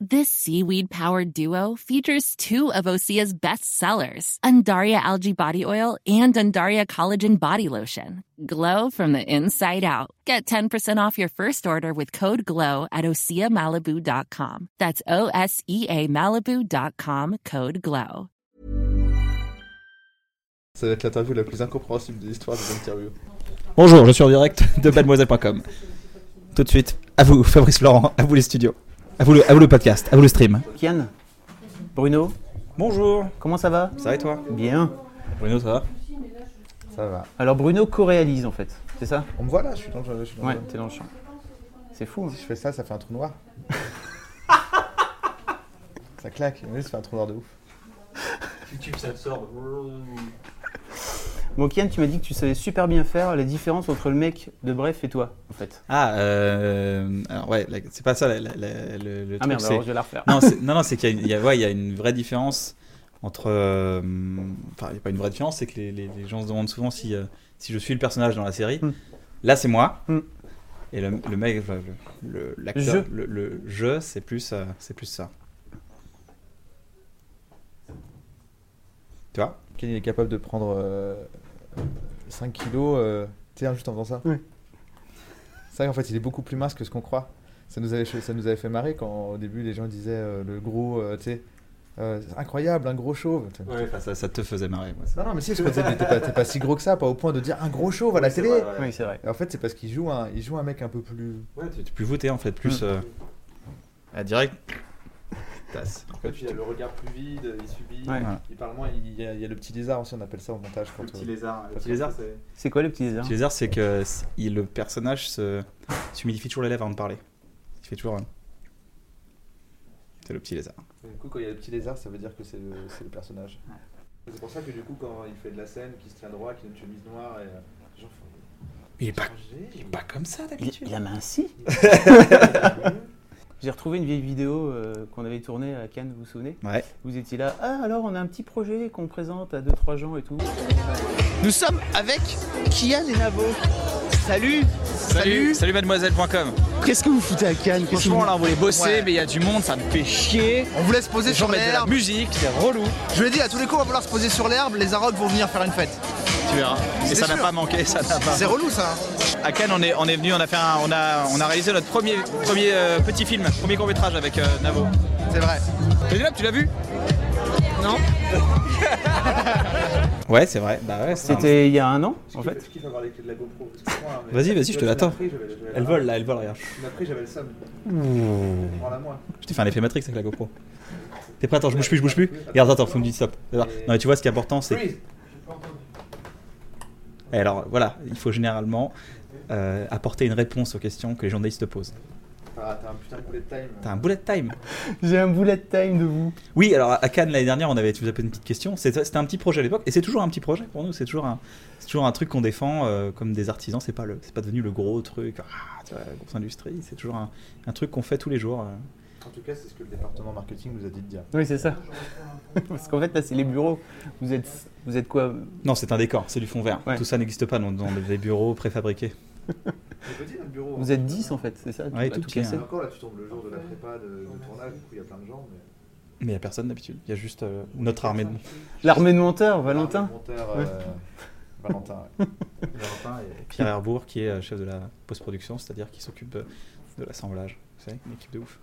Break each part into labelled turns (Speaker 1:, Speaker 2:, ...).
Speaker 1: This seaweed powered duo features two of Osea's best sellers, Undaria Algae Body Oil and Undaria Collagen Body Lotion. Glow from the inside out. Get 10% off your first order with code GLOW at OseaMalibu.com. That's O S E A Malibu.com code GLOW.
Speaker 2: Ça va être l'interview la plus incompréhensible de l'histoire des interviews.
Speaker 3: Bonjour, je suis en direct de mademoiselle.com. Tout de suite, à vous, Fabrice Laurent, à vous les studios, à vous le, à vous le podcast, à vous le stream.
Speaker 4: Kian Bruno
Speaker 3: Bonjour,
Speaker 4: Comment ça va?
Speaker 3: Ça va et toi?
Speaker 4: Bien.
Speaker 3: Bruno, ça va?
Speaker 2: Ça va.
Speaker 4: Alors Bruno co-réalise en fait, c'est ça?
Speaker 2: On me voit là, je suis dans le. Je suis dans
Speaker 4: Ouais,
Speaker 2: le-
Speaker 4: t'es dans le champ. C'est fou. hein.
Speaker 2: Si je fais ça, ça fait un trou noir. ça claque, mais ça fait un trou noir de ouf.
Speaker 4: Bon Kian, tu m'as dit que tu savais super bien faire la différence entre le mec de Bref et toi en fait.
Speaker 3: Ah, euh, alors ouais, c'est pas ça la- la- la- le, le
Speaker 4: Ah
Speaker 3: truc.
Speaker 4: merde, alors je vais la refaire.
Speaker 3: non, non, non, c'est qu'il y a, une- il y a- ouais, il y a une vraie différence entre. euh, Enfin, il n'y a pas une vraie différence, c'est que les, les- les gens se demandent souvent si, euh, si je suis le personnage dans la série.
Speaker 4: Hmm.
Speaker 3: Là, c'est moi.
Speaker 4: Hmm.
Speaker 3: Et le, le mec, le- l'acteur,
Speaker 4: Je.
Speaker 3: le, le je, c'est plus, euh, c'est plus ça. Tu vois?
Speaker 2: Ken il est capable de prendre euh, 5 kilos, euh, tu sais, juste en faisant ça.
Speaker 4: Ouais.
Speaker 2: C'est vrai qu'en fait, il est beaucoup plus mince que ce qu'on croit. Ça nous avait, ça nous avait fait marrer quand au début les gens disaient euh, le gros, euh, tu sais, euh, incroyable, un gros chauve.
Speaker 3: ça, ça te faisait marrer. moi, ça.
Speaker 2: Non, non, mais si, je disais, mais t'es pas, si gros que ça, pas au point de dire un gros chauve à la télé.
Speaker 4: Oui, c'est vrai.
Speaker 2: Et en fait, c'est parce qu'il joue un, il joue un mec un peu plus.
Speaker 3: Ouais, tu es plus voûté en fait, plus. Euh, à direct. Tasse.
Speaker 2: Et puis il a le regard plus vide, il subit,
Speaker 4: Ouais.
Speaker 2: Il parle moins, il y, a, il y a le petit lézard aussi, on appelle ça au montage. Quand, euh,
Speaker 3: lézard. Le petit lézard, c'est.
Speaker 4: C'est quoi le petit lézard?
Speaker 3: Le petit lézard, c'est que il- le personnage se s'humidifie toujours les lèvres avant de parler. Il fait toujours. un- C'est le petit lézard.
Speaker 2: Du coup, quand il y a le petit lézard, ça veut dire que c'est le, c'est le personnage. C'est pour ça que du coup, quand il fait de la scène, qu'il se tient droit, qu'il a une chemise noire, et euh.
Speaker 3: Il est pas, il est pas comme ça
Speaker 4: il,
Speaker 3: d'habitude.
Speaker 4: il a minci J'ai retrouvé une vieille vidéo euh, qu'on avait tournée à Cannes, vous vous souvenez
Speaker 3: Ouais.
Speaker 4: Vous étiez là, ah alors on a un petit projet qu'on présente à 2-3 gens et tout.
Speaker 5: Nous sommes avec Kian et Navo. Salut Salut,
Speaker 6: Salut mademoiselle.com.
Speaker 5: Qu'est-ce que vous foutez à Cannes Qu'est-ce que
Speaker 6: Franchement
Speaker 5: vous-
Speaker 6: là on voulait bosser
Speaker 5: Ouais.
Speaker 6: mais il y a du monde, ça me fait chier.
Speaker 5: On vous laisse poser
Speaker 6: Les gens
Speaker 5: sur
Speaker 6: mettent de la
Speaker 5: l'herbe.
Speaker 6: musique, c'est relou.
Speaker 5: Je l'ai dit, à tous les coups, on va vouloir se poser sur l'herbe. Les Arocs vont venir faire une fête.
Speaker 6: Tu verras. Et
Speaker 5: C'est
Speaker 6: ça n'a pas manqué, ça n'a pas.
Speaker 5: C'est relou ça.
Speaker 6: À Cannes on est, on est venu, on a fait un, on a, on a réalisé notre premier, premier euh, petit film, premier court métrage avec euh, Navo.
Speaker 5: C'est vrai.
Speaker 6: Pénélope, tu l'as vu? Non
Speaker 3: Ouais, c'est vrai. Bah ouais,
Speaker 4: C'était il y a un an en fait.
Speaker 3: Vas-y, vas-y, je te l'attends. Elle vole là, elle vole, regarde.
Speaker 2: Pris, j'avais le.
Speaker 3: Je t'ai fait un effet Matrix avec la GoPro. T'es prêt? Attends, je bouge plus, je bouge plus. Regarde, attends, faut me dire stop. Non, mais tu vois, ce qui est important, c'est. Et alors, voilà, il faut généralement euh, apporter une réponse aux questions que les journalistes te posent.
Speaker 2: Ah, T'as un putain de bullet time.
Speaker 3: T'as un bullet time.
Speaker 4: J'ai un bullet time de vous.
Speaker 3: Oui, alors à Cannes l'année dernière, on avait, tu nous as posé une petite question. C'était un petit projet à l'époque, et c'est toujours un petit projet pour nous. C'est toujours un, toujours un truc qu'on défend euh, comme des artisans. C'est pas le, c'est pas devenu le gros truc, ah, tu vois, la grosse industrie. C'est toujours un, un truc qu'on fait tous les jours. euh.
Speaker 2: En tout cas, c'est ce que le département marketing nous a dit de dire.
Speaker 4: Oui, c'est ça. Parce qu'en fait, là, c'est les bureaux. Vous êtes, vous êtes quoi
Speaker 3: Non, c'est un décor, c'est du fond vert.
Speaker 4: Ouais.
Speaker 3: Tout ça n'existe pas dans, dans des bureaux préfabriqués.
Speaker 2: Bureau.
Speaker 4: Vous êtes 10 en fait, c'est ça?
Speaker 3: Ouais,
Speaker 4: à
Speaker 3: tout petit,
Speaker 4: casser.
Speaker 3: hein.
Speaker 2: Encore là, tu tombes le jour de la prépa de, de tournage, du coup, il y a plein de gens. Mais...
Speaker 3: Mais il n'y a personne d'habitude. Il y a juste euh, notre armée de.
Speaker 4: L'armée de monteurs, Valentin.
Speaker 2: Monteur, euh, Valentin, ouais. Valentin et
Speaker 3: Pierre Herbourg, qui est euh, chef de la post-production, c'est-à-dire qui s'occupe euh, de l'assemblage. Vous savez, une équipe de ouf.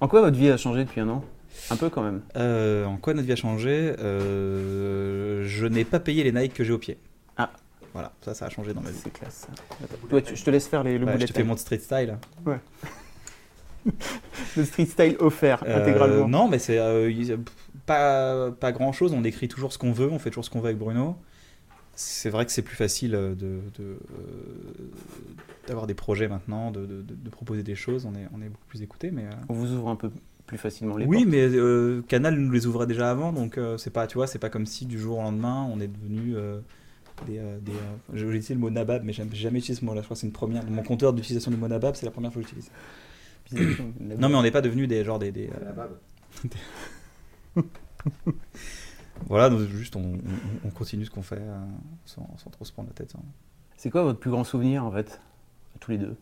Speaker 4: En quoi votre vie a changé depuis un an? Un peu quand même.
Speaker 3: Euh, en quoi notre vie a changé Euh, Je n'ai pas payé les Nike que j'ai au pied.
Speaker 4: Ah.
Speaker 3: Voilà, ça, ça a changé dans ma vie.
Speaker 4: C'est classe. ça. Tu- je te laisse faire les, le
Speaker 3: Ouais, je te fais mon street style.
Speaker 4: Le street style offert
Speaker 3: Euh,
Speaker 4: intégralement.
Speaker 3: non, mais c'est euh, pas, pas grand chose. On écrit toujours ce qu'on veut, on fait toujours ce qu'on veut avec Bruno. C'est vrai que c'est plus facile euh, de, de, euh, d'avoir des projets maintenant, de, de- de- de proposer des choses. On est, on est beaucoup plus écouté, mais. euh,
Speaker 4: On vous ouvre un peu plus facilement les
Speaker 3: oui,
Speaker 4: portes.
Speaker 3: mais euh, Canal nous les ouvrait déjà avant, donc euh, c'est pas, tu vois, c'est pas comme si du jour au lendemain on est devenu euh, des, euh, des, euh, j'ai utilisé le mot nabab, mais j'ai jamais utilisé ce mot-là. Je crois que c'est une première. Mon compteur d'utilisation du mot nabab, c'est la première fois que j'utilise. Non, mais on n'est pas devenu des genre des, des, euh, voilà, donc juste on, on- on continue ce qu'on fait euh, sans, sans trop se prendre la tête. hein.
Speaker 4: C'est quoi votre plus grand souvenir en fait Tous les deux?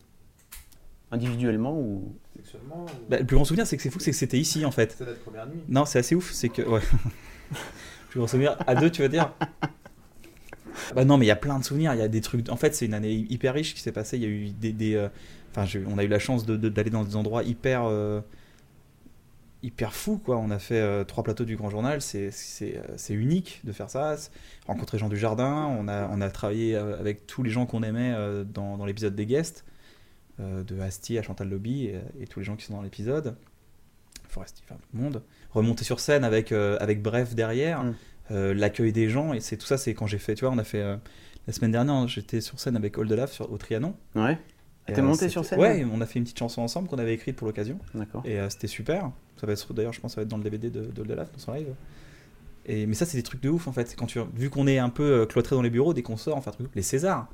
Speaker 4: Individuellement ou?
Speaker 2: Sexuellement
Speaker 3: Bah, le plus grand souvenir, c'est que c'est fou, c'est que c'était ici en fait.
Speaker 2: C'est notre première nuit.
Speaker 3: Non, c'est assez ouf, c'est que. Ouais. plus grand souvenir à deux, tu veux dire? Bah non, mais il y a plein de souvenirs, il y a des trucs. En fait, c'est une année hyper riche qui s'est passée. Il y a eu des. des, euh, Enfin, je- on a eu la chance de- de- d'aller dans des endroits hyper. euh, hyper fous, quoi. On a fait euh, trois plateaux du Grand Journal, c'est- unique de faire ça. Rencontrer Jean du Jardin, on a, on a travaillé avec tous les gens qu'on aimait euh, dans, dans l'épisode des guests, de Asti à Chantal Lobby et, et tous les gens qui sont dans l'épisode. Foresti, enfin tout le monde. Remonter sur scène avec, euh, avec Bref derrière,
Speaker 4: Mm.
Speaker 3: euh, l'accueil des gens, et c'est tout ça, c'est quand j'ai fait, tu vois, on a fait. euh, la semaine dernière, j'étais sur scène avec Old Lave sur, au Trianon.
Speaker 4: Ouais T'es
Speaker 3: euh,
Speaker 4: monté sur scène
Speaker 3: Ouais, on a fait une petite chanson ensemble qu'on avait écrite pour l'occasion.
Speaker 4: D'accord.
Speaker 3: Et euh, c'était super. Ça va être d'ailleurs, je pense, ça va être dans le DVD de, de Lave, dans son live. Et, mais ça, c'est des trucs de ouf en fait. C'est Quand tu, vu qu'on est un peu euh, cloîtré dans les bureaux, dès qu'on sort, truc. Les Césars.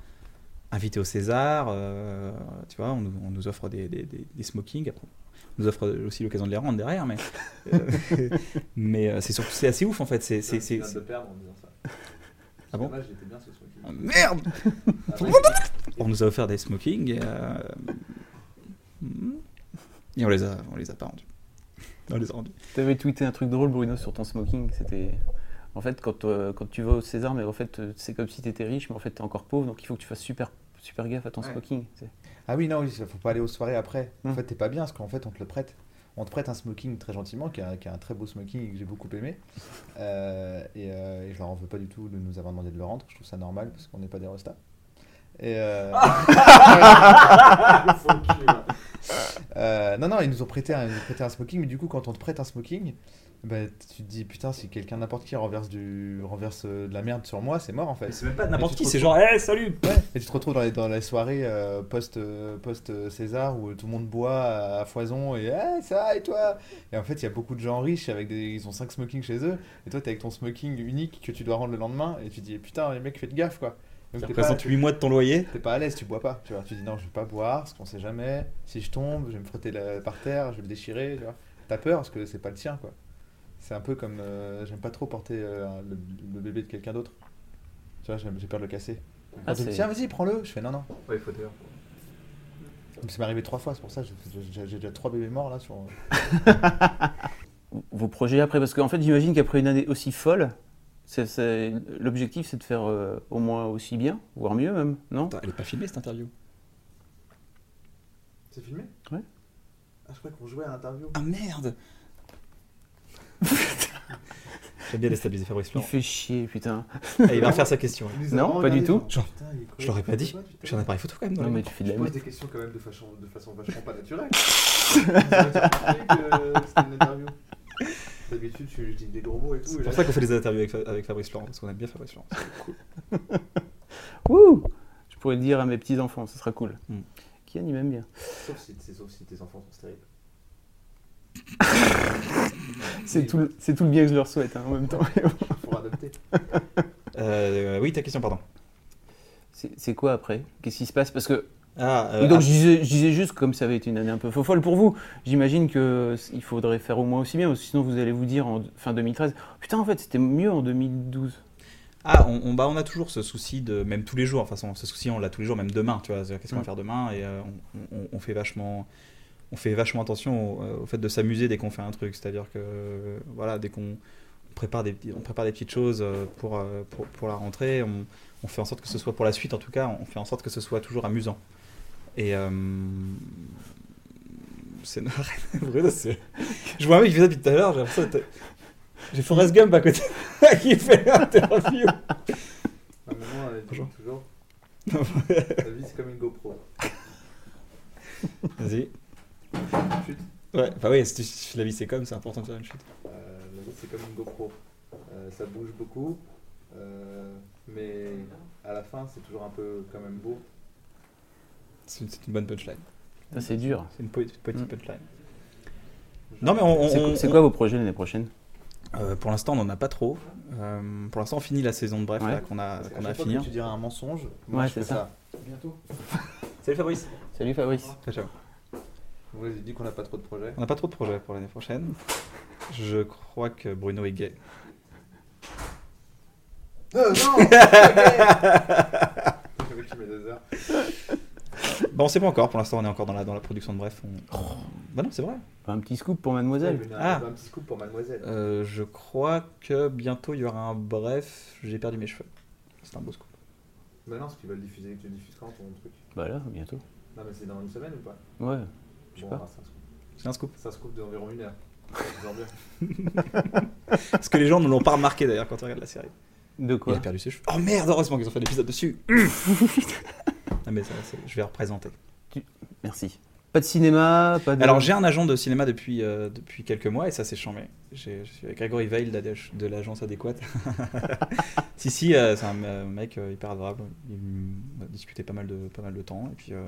Speaker 3: Invité au César, euh, tu vois, on, nous- on nous offre des, des, des- des smokings. Après, on nous offre aussi l'occasion de les rendre derrière. Mais, euh, mais euh, c'est surtout c'est assez ouf en fait. C'est, c'est, c'est, c'est-
Speaker 2: perdre en disant ça.
Speaker 3: Ah bon?
Speaker 2: Dommage, j'étais bien ce smoking.
Speaker 3: Ah, Merde On nous a offert des smokings et, euh, et on les a, on les a pas rendus. On les a rendus.
Speaker 4: T'avais tweeté un truc drôle, Bruno, sur ton smoking. C'était. En fait, quand, euh, quand tu vas au César, mais en fait, c'est comme si t'étais riche, mais en fait, t'es encore pauvre, donc il faut que tu fasses super, super gaffe à ton
Speaker 2: Ouais.
Speaker 4: smoking.
Speaker 2: Ah oui, non, oui, faut pas aller aux soirées après. En
Speaker 4: Hmm.
Speaker 2: fait, t'es pas bien parce qu'en fait, on te le prête. On te prête un smoking très gentiment, qui est un, qui est un très beau smoking et que j'ai beaucoup aimé. Euh, et, euh, et je leur en veux pas du tout de nous avoir demandé de le rendre. Je trouve ça normal parce qu'on n'est pas des restas. Et euh... Euh, non, non, ils nous ont prêté un, ils nous ont prêté un smoking, mais du coup, quand on te prête un smoking, bah, tu te dis putain, si quelqu'un n'importe qui renverse, du, renverse euh, de la merde sur moi, c'est mort en fait.
Speaker 3: C'est même pas n'importe qui,
Speaker 2: te
Speaker 3: c'est genre, hey, salut
Speaker 2: Ouais, et tu te retrouves dans les, dans les soirées euh, post, euh, post euh, César où tout le monde boit à, à foison et hey, ça et toi? Et en fait, il y a beaucoup de gens riches avec des ils ont 5 smokings chez eux et toi t'es avec ton smoking unique que tu dois rendre le lendemain et tu te dis putain les mecs faites gaffe quoi. Donc
Speaker 3: Ça
Speaker 2: t'es pas,
Speaker 3: représente 8 mois de ton loyer?
Speaker 2: t'es pas à l'aise, tu bois pas, tu vois. Tu dis non, je vais pas boire parce qu'on sait jamais. Si je tombe, je vais me frotter la- par terre, je vais le déchirer, tu vois. T'as peur parce que c'est pas le tien quoi. C'est un peu comme euh, j'aime pas trop porter euh, le, le bébé de quelqu'un d'autre. Tu vois, j'ai peur de le casser.
Speaker 4: Ah,
Speaker 2: dit, tiens, vas-y, prends-le. Je fais non, non.
Speaker 3: Ouais, il faut dire.
Speaker 2: Ça m'est arrivé trois fois, c'est pour ça. J'ai déjà trois bébés morts là sur.
Speaker 4: Vos projets après Parce qu'en fait, j'imagine qu'après une année aussi folle, l'objectif, c'est de faire euh, au moins aussi bien, voire mieux même, non?
Speaker 3: Attends, elle est pas filmée cette interview?
Speaker 2: C'est filmé?
Speaker 4: Ouais.
Speaker 2: Ah, je crois qu'on jouait à l'interview.
Speaker 3: Ah merde J'aime bien déstabiliser Fabrice
Speaker 4: Il fait chier, putain.
Speaker 3: Ah, il va refaire sa question.
Speaker 4: Non, pas du tout.
Speaker 3: Genre, je l'aurais pas dit. J'ai un appareil photo quand même.
Speaker 4: Non, mais tu fais de
Speaker 2: Je
Speaker 4: la
Speaker 2: pose des questions quand même de façon, de façon vachement pas naturelle. Que c'était une interview. D'habitude, je, je dis des gros mots et tout.
Speaker 3: C'est pour
Speaker 2: là-
Speaker 3: ça qu'on fait des interviews avec, avec Fabrice Florent, parce qu'on aime bien Fabrice Florent. C'est cool.
Speaker 4: Wouh Je pourrais le dire à mes petits-enfants, ce sera cool.
Speaker 3: Hmm.
Speaker 4: Kian, il m'aime bien?
Speaker 2: Sauf si, c'est- sauf si tes enfants sont stériles.
Speaker 4: C'est tout, tout le bien que je leur souhaite hein, en même temps.
Speaker 2: Il faudra adopter.
Speaker 3: Euh, oui, ta question, pardon.
Speaker 4: C'est c'est quoi après? Qu'est-ce qui se passe? Parce que
Speaker 3: Ah, euh,
Speaker 4: donc
Speaker 3: ah,
Speaker 4: je disais, je disais juste, comme ça avait été une année un peu folle pour vous, j'imagine qu'il faudrait faire au moins aussi bien, sinon vous allez vous dire en fin 2013, putain en fait c'était mieux en 2012.
Speaker 3: Ah, on, on- bah, on a toujours ce souci de, même tous les jours, enfin, ce souci on l'a tous les jours, même demain, tu vois, qu'est-ce qu'on va
Speaker 4: Mm.
Speaker 3: faire demain, et euh, on, on- on fait vachement, on fait vachement attention au, au fait de s'amuser dès qu'on fait un truc, c'est-à-dire que, euh, voilà, dès qu'on prépare des, on prépare des petites choses euh, pour, euh, pour, pour la rentrée, on, on fait en sorte que ce soit pour la suite, en tout cas, on fait en sorte que ce soit toujours amusant. Et euh, c'est Bruno, c'est- je vois un mec qui fait ça depuis tout à l'heure, j'ai l'impression que j'ai Forrest Gump à côté qui fait l'interview.
Speaker 2: Maman, elle dit
Speaker 3: Bonjour.
Speaker 2: toujours La vie, c'est comme une GoPro.
Speaker 3: Vas-y.
Speaker 2: Chute.
Speaker 3: Ouais, bah oui, si la vie c'est comme, c'est important de faire une chute.
Speaker 2: Euh, la vie, c'est comme une GoPro. Euh, ça bouge beaucoup, euh, mais à la fin, c'est toujours un peu quand même beau.
Speaker 3: C'est une, bonne punchline.
Speaker 4: Ça c'est dur.
Speaker 3: C'est une petite
Speaker 4: Mm.
Speaker 3: punchline. Non, mais on. on-
Speaker 4: C'est
Speaker 3: on-
Speaker 4: quoi vos projets l'année prochaine?
Speaker 3: Euh, Pour l'instant, on n'en a pas trop. Euh, pour l'instant, on finit la saison de bref
Speaker 4: Ouais.
Speaker 3: là, qu'on a,
Speaker 2: qu'à
Speaker 3: qu'on a
Speaker 2: que tu diras un mensonge, moi
Speaker 4: Ouais, c'est ça.
Speaker 2: ça. Bientôt.
Speaker 3: Salut Fabrice.
Speaker 4: Salut Fabrice.
Speaker 3: Ciao, ciao.
Speaker 2: Vous avez dit qu'on n'a pas trop de projets.
Speaker 3: On n'a pas trop de projets pour l'année prochaine. Je crois que Bruno est gay.
Speaker 2: Euh, non deux heures.
Speaker 3: Bah, on sait pas encore. Pour l'instant, on est encore dans la, dans la production de Bref. On... Bah non, c'est vrai.
Speaker 4: Un petit scoop pour mademoiselle.
Speaker 3: Ah.
Speaker 2: Un petit scoop pour mademoiselle.
Speaker 3: Euh, je crois que bientôt il y aura un Bref. J'ai perdu mes cheveux. C'est un beau scoop.
Speaker 2: Bah non, parce qu'ils veulent diffuser, tu diffuses quand ton truc
Speaker 4: Bah là, bientôt.
Speaker 2: Non, mais c'est dans une semaine ou pas?
Speaker 4: Ouais. Je sais
Speaker 2: Bon,
Speaker 4: pas.
Speaker 2: bah, c'est un scoop.
Speaker 3: C'est un scoop.
Speaker 2: D'environ une heure. C'est toujours bien.
Speaker 3: Parce que les gens ne l'ont pas remarqué d'ailleurs quand ils regardent la série.
Speaker 4: De
Speaker 3: Il
Speaker 4: quoi
Speaker 3: a perdu ses cheveux. Oh merde, heureusement qu'ils ont fait l'épisode dessus. ah, mais ça, c'est- je vais représenter.
Speaker 4: Merci. Pas de cinéma, pas de.
Speaker 3: Alors j'ai un agent de cinéma depuis, euh, depuis quelques mois et ça c'est chambé. Je suis avec Grégory Veil de la- de l'agence adéquate. si si, euh, c'est un euh, mec euh, hyper adorable. Il m'a discuté pas mal de, pas mal de temps et puis euh,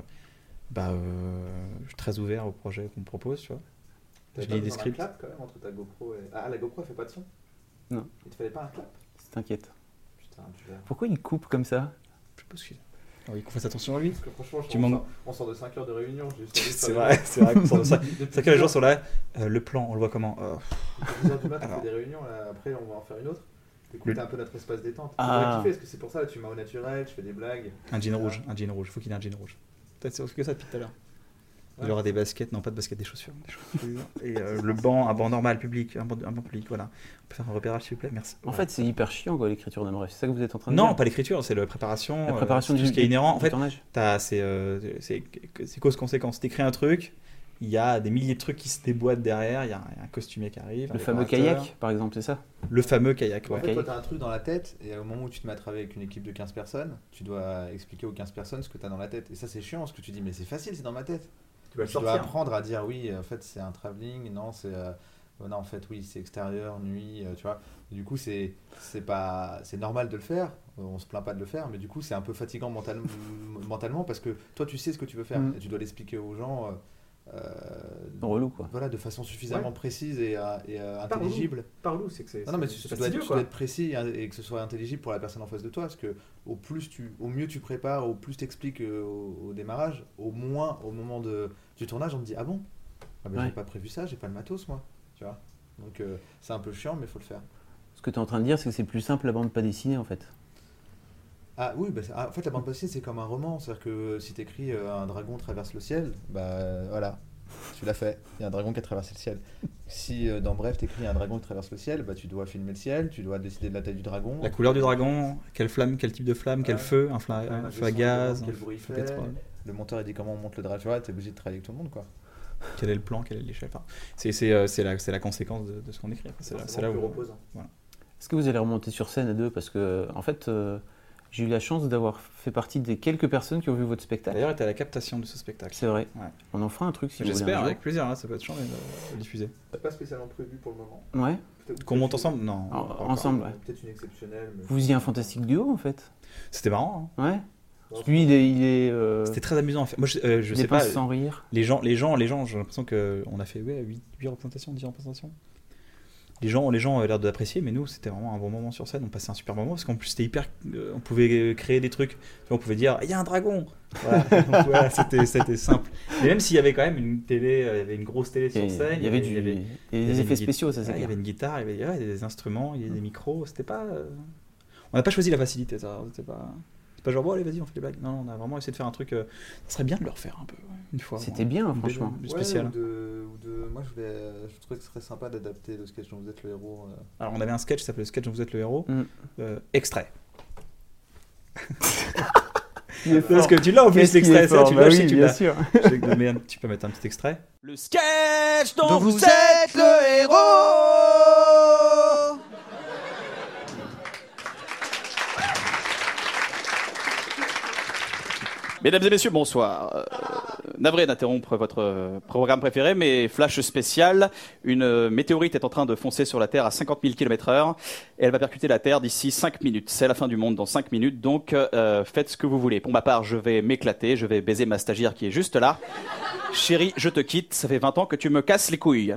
Speaker 3: bah, euh, je suis très ouvert au projet qu'on me propose. Tu vois. Je
Speaker 2: T'avais
Speaker 3: lis
Speaker 2: pas
Speaker 3: des scripts.
Speaker 2: clap quand même entre ta GoPro et. Ah, la GoPro elle fait pas de son?
Speaker 4: Non.
Speaker 2: Il te fallait pas un clap?
Speaker 4: T'inquiète.
Speaker 2: Putain, tu.
Speaker 4: Pourquoi il coupe comme ça?
Speaker 3: Je sais pas ce qu'il Ah oui, qu'on fasse attention à lui.
Speaker 2: Parce que franchement, je
Speaker 3: Tu
Speaker 2: on,
Speaker 3: manques-
Speaker 2: sort, on sort de 5 heures de réunion.
Speaker 3: C'est vrai, c'est vrai qu'on sort de ça.
Speaker 2: des- Depuis
Speaker 3: C'est que les
Speaker 2: 10
Speaker 3: gens
Speaker 2: heures-
Speaker 3: sont là. euh, le plan, on le voit comment Euh,
Speaker 2: depuis 10 heures du matin, on
Speaker 3: Alors.
Speaker 2: fait des réunions. Là, après, on va en faire une autre. Écoute,
Speaker 3: Le-
Speaker 2: un peu notre espace détente.
Speaker 4: Ah.
Speaker 2: Ah. parce que c'est pour ça, là, tu m'as au naturel, je fais des blagues.
Speaker 3: Un jean rouge, un jean rouge. Faut qu'il ait un jean rouge. Peut-être c'est que ça depuis tout à l'heure. Il
Speaker 2: Ouais.
Speaker 3: aura des baskets, non pas de baskets, des chaussures. Des chaussures. Et euh, le banc, un banc normal, public, un banc, un banc public, voilà. On peut faire un repérage s'il vous plaît, merci.
Speaker 4: En fait, c'est hyper chiant quoi l'écriture d'un bref. C'est ça que vous êtes en train de
Speaker 3: non,
Speaker 4: dire
Speaker 3: pas l'écriture, c'est la préparation.
Speaker 4: La
Speaker 3: euh,
Speaker 4: préparation
Speaker 3: c'est
Speaker 4: du
Speaker 3: ce qui est inhérent. En fait, c'est euh, cause-conséquence. T'écris un truc, il y a des milliers de trucs qui se déboîtent derrière, il y a un, il y a un costumier qui arrive.
Speaker 4: Le fameux kayak, par exemple, c'est ça
Speaker 3: Le fameux kayak,
Speaker 2: En
Speaker 3: ouais.
Speaker 2: fait,
Speaker 4: Ok.
Speaker 2: toi, t'as un truc dans la tête, et au moment où tu te mets à travailler avec une équipe de 15 personnes, tu dois expliquer aux 15 personnes ce que t'as dans la tête. Et ça, c'est chiant, parce que tu dis, mais c'est facile, c'est dans ma tête.
Speaker 3: Tu vas
Speaker 2: Tu dois apprendre à dire, oui, en fait, c'est un travelling, non, c'est. euh, non, en fait, oui, c'est extérieur, nuit, euh, tu vois. Et du coup, c'est c'est pas c'est normal de le faire. euh, On se plaint pas de le faire, mais du coup, c'est un peu fatigant mental- mentalement parce que toi, tu sais ce que tu veux faire
Speaker 4: Mm.
Speaker 2: et tu dois l'expliquer aux gens. euh, euh,
Speaker 4: Relou quoi.
Speaker 2: voilà, de façon suffisamment précise et, intelligible.
Speaker 3: Par où c'est que c'est
Speaker 2: Non, non, mais tu, tu dois être, tu dois être précis hein, et que ce soit intelligible pour la personne en face de toi, parce que au plus tu, au mieux tu prépares, au plus tu expliques au, au démarrage, au moins au moment de, du tournage, on te dit ah bon, ah ben,
Speaker 4: Ouais.
Speaker 2: j'ai pas prévu ça, j'ai pas le matos moi, tu vois? Donc euh, c'est un peu chiant, mais faut le faire.
Speaker 4: Ce que tu es en train de dire, c'est que c'est plus simple la bande pas dessinée en fait.
Speaker 2: Ah oui, bah, c'est- ah, en fait la bande dessinée c'est comme un roman, c'est-à-dire que si t'écris euh, un dragon traverse le ciel, bah euh, voilà, tu l'as fait. Il y a un dragon qui a traversé le ciel. Si euh, dans Bref t'écris un dragon qui traverse le ciel, bah tu dois filmer le ciel, tu dois décider de la taille du dragon.
Speaker 3: La couleur du dragon, quelle flamme, quel type de flamme, quel feu, un, fla-
Speaker 2: Ouais,
Speaker 3: un feu à gaz,
Speaker 2: quel bruit fait. Le monteur il dit comment on monte le dragon, tu vois, t'es obligé de travailler avec tout le monde quoi.
Speaker 3: Quel est le plan, quelle est l'échelle. Enfin, c'est c'est, euh, c'est la, conséquence de, de ce qu'on écrit. C'est là, où.
Speaker 2: reposant.
Speaker 4: Est-ce que vous allez remonter sur scène à deux? Parce que en fait, euh, j'ai eu la chance d'avoir fait partie des quelques personnes qui ont vu votre spectacle.
Speaker 3: D'ailleurs, était à la captation de ce spectacle.
Speaker 4: C'est vrai.
Speaker 3: Ouais.
Speaker 4: On en fera un truc si vous voulez.
Speaker 3: J'espère, avec plaisir, hein, ça peut être changé de, de diffuser.
Speaker 2: C'est pas spécialement prévu pour le moment?
Speaker 4: Ouais.
Speaker 3: Qu'on monte ensemble? Non.
Speaker 4: En- ensemble, ouais.
Speaker 2: Peut-être une exceptionnelle. Mais...
Speaker 4: Vous faisiez un fantastique duo en fait.
Speaker 3: C'était marrant. hein.
Speaker 4: Ouais. Lui, il est. Il est euh,
Speaker 3: C'était très amusant à faire. Moi, je, euh, je sais pas.
Speaker 4: sans rire.
Speaker 3: Les gens, les gens, les gens, j'ai l'impression qu'on a fait ouais, 8, représentations, 10 représentations. Les gens, les gens avaient l'air d'apprécier, mais nous, c'était vraiment un bon moment sur scène. On passait un super moment parce qu'en plus, c'était hyper. euh, on pouvait créer des trucs. On pouvait dire, il y a un dragon. Voilà, Donc, voilà, c'était, simple. Et même s'il y avait quand même une télé, euh, il y avait une grosse télé sur scène.
Speaker 4: Il y avait du.
Speaker 3: y
Speaker 4: des effets spéciaux, ça c'est
Speaker 3: il y avait une guitare, il y avait, des instruments, il y avait des micros. C'était pas. On n'a pas choisi la facilité, ça. C'était pas. Pas genre, bon, allez, vas-y, on fait des blagues. Non, on a vraiment essayé de faire un truc. euh, Ça serait bien de le refaire un peu, une fois.
Speaker 4: C'était bien, franchement.
Speaker 3: Du
Speaker 2: Ouais,
Speaker 3: spécial.
Speaker 2: ou de, ou de- Moi je, voulais, je trouvais que ce serait sympa d'adapter le sketch dont vous êtes le héros. euh.
Speaker 3: Alors, on avait un sketch qui s'appelait le sketch dont vous êtes le héros.
Speaker 4: Mm.
Speaker 3: Euh, extrait. Parce que tu l'as en plus, l'extrait. ça, tu
Speaker 4: Bah
Speaker 3: l'as, je
Speaker 4: oui,
Speaker 3: tu
Speaker 4: bien
Speaker 3: l'as. tu peux mettre un petit extrait.
Speaker 5: Le sketch dont, vous, êtes le héros Mesdames et messieurs, bonsoir. Euh, navré d'interrompre votre euh, programme préféré, mais flash spécial. Une euh, météorite est en train de foncer sur la Terre à 50 000 km heure et elle va percuter la Terre d'ici 5 minutes. C'est la fin du monde dans 5 minutes, donc euh, faites ce que vous voulez. Pour ma part, je vais m'éclater, je vais baiser ma stagiaire qui est juste là. Chérie, je te quitte, ça fait 20 ans que tu me casses les couilles.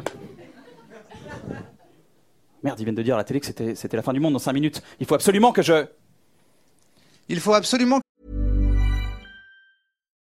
Speaker 5: Merde, ils viennent de dire à la télé que c'était la fin du monde dans 5 minutes. Il faut absolument que je...
Speaker 7: Il faut absolument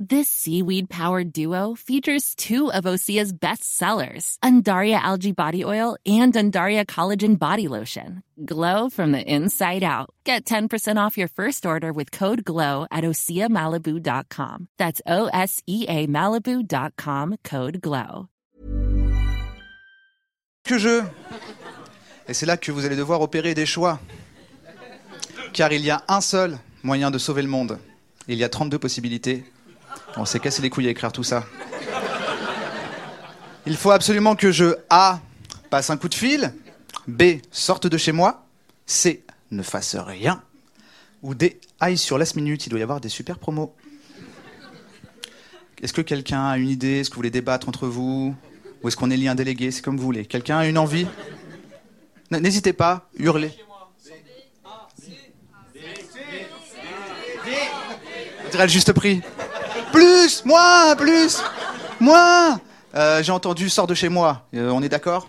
Speaker 1: This seaweed powered duo features two of Osea's best sellers, Undaria Algae Body Oil and Undaria Collagen Body Lotion. Glow from the inside out. Get 10% off your first order with code GLOW at OseaMalibu.com. That's O S E A Malibu.com code GLOW.
Speaker 7: que je. Et c'est là que vous allez devoir opérer des choix. Car il y a un seul moyen de sauver le monde. Il y a 32 possibilités. On s'est cassé les couilles à écrire tout ça. Il faut absolument que je A. passe un coup de fil. B. sorte de chez moi. C. ne fasse rien. Ou D. aille sur Last Minute. Il doit y avoir des super promos. Est-ce que quelqu'un a une idée Est-ce que vous voulez débattre entre vous Ou est-ce qu'on élit un délégué C'est comme vous voulez. Quelqu'un a une envie N'hésitez pas, hurlez. On dirait le juste prix. Plus Moins Plus Moins Euh, J'ai entendu sors de chez moi. Euh, on est d'accord?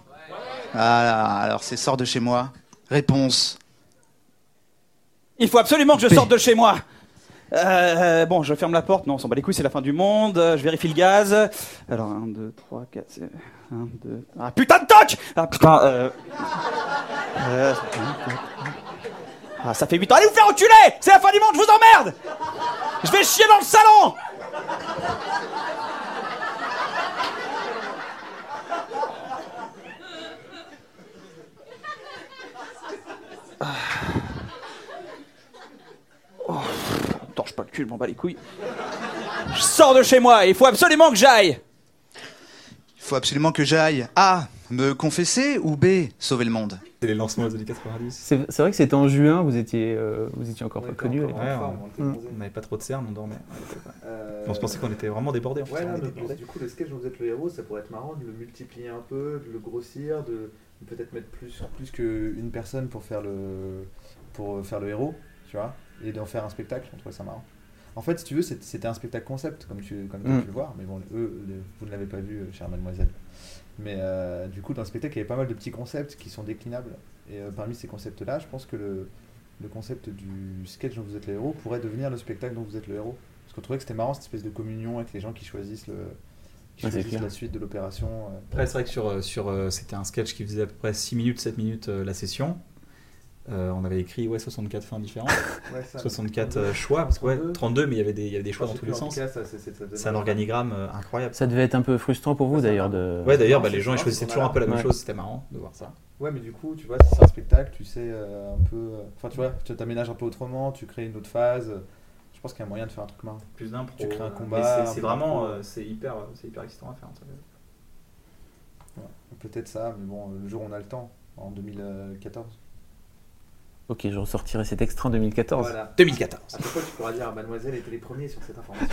Speaker 7: Voilà, alors c'est sors de chez moi. Réponse.
Speaker 5: Il faut absolument que je sorte de chez moi. Euh, bon, je ferme la porte. Non, on s'en bat les couilles, c'est la fin du monde. Je vérifie le gaz. Alors, 1, 2, 3, 4, 1, 2... Ah, putain de toc Ah, putain, euh... euh, Ah, ça fait 8 ans. Allez vous faire enculer C'est la fin du monde, je vous emmerde Je vais chier dans le salon pas le cul, je m'en bats les couilles. Je sors de chez moi, il faut absolument que j'aille
Speaker 7: Il faut absolument que j'aille A. Me confesser ou B. Sauver le monde?
Speaker 3: C'est les lancements des années 90.
Speaker 4: C'est c'est vrai que c'était en juin, vous étiez, euh, vous étiez encore pas connu.
Speaker 2: encore
Speaker 3: Ouais,
Speaker 2: en forme,
Speaker 3: on-
Speaker 4: Mm.
Speaker 3: n'avait pas trop de cernes, on dormait.
Speaker 2: Euh,
Speaker 3: On se pensait qu'on était vraiment débordés en fait.
Speaker 2: Ouais, non,
Speaker 3: débordés.
Speaker 2: du coup, le sketch dont vous êtes le héros, ça pourrait être marrant de le multiplier un peu, de le grossir, de peut-être mettre plus, plus qu'une personne pour faire, le, pour faire le héros, tu vois, et d'en faire un spectacle, on trouvait ça marrant. En fait, si tu veux, c'était un spectacle concept, comme tu, comme tu as
Speaker 4: Mm.
Speaker 2: pu le voir, mais bon, eux, vous ne l'avez pas vu, euh, chère mademoiselle. Mais euh, du coup, dans le spectacle, il y avait pas mal de petits concepts qui sont déclinables. Et euh, parmi ces concepts-là, je pense que le, le concept du sketch dont vous êtes le héros pourrait devenir le spectacle dont vous êtes le héros. Parce qu'on trouvait que c'était marrant cette espèce de communion avec les gens qui choisissent, le, qui
Speaker 4: Ouais, c'est
Speaker 2: la suite de l'opération. euh.
Speaker 3: Après, c'est vrai que sur, sur, euh, c'était un sketch qui faisait à peu près 6 minutes, 7 minutes euh, la session. Euh, on avait écrit ouais, 64 fins différentes,
Speaker 2: Ouais, ça,
Speaker 3: 64 euh, choix, parce que ouais, 32, mais il y avait des, il y avait des choix dans tous les sens. C'est un organigramme euh, incroyable.
Speaker 4: Ça devait être un peu frustrant pour vous d'ailleurs de.
Speaker 3: Ouais, d'ailleurs, bah,
Speaker 2: c'est
Speaker 3: les gens ils choisissaient toujours un peu la même
Speaker 4: Ouais.
Speaker 3: chose, c'était marrant de voir ça.
Speaker 2: Ouais, mais du coup, tu vois, si c'est un spectacle, tu sais euh, un peu. Enfin, tu vois, tu t'aménages un peu autrement, tu crées une autre phase. Je pense qu'il y a moyen de faire un truc marrant.
Speaker 3: Plus d'impro.
Speaker 2: Tu crées un combat,
Speaker 3: c'est-
Speaker 2: un
Speaker 3: vraiment, euh, c'est hyper, c'est hyper excitant à faire.
Speaker 2: Peut-être ça, mais bon, le jour où on a le temps, en 2014.
Speaker 4: Ok, je ressortirai cet extrait en 2014.
Speaker 2: Voilà.
Speaker 3: 2014.
Speaker 2: À fois, tu pourras dire Mademoiselle était les premiers sur cette information.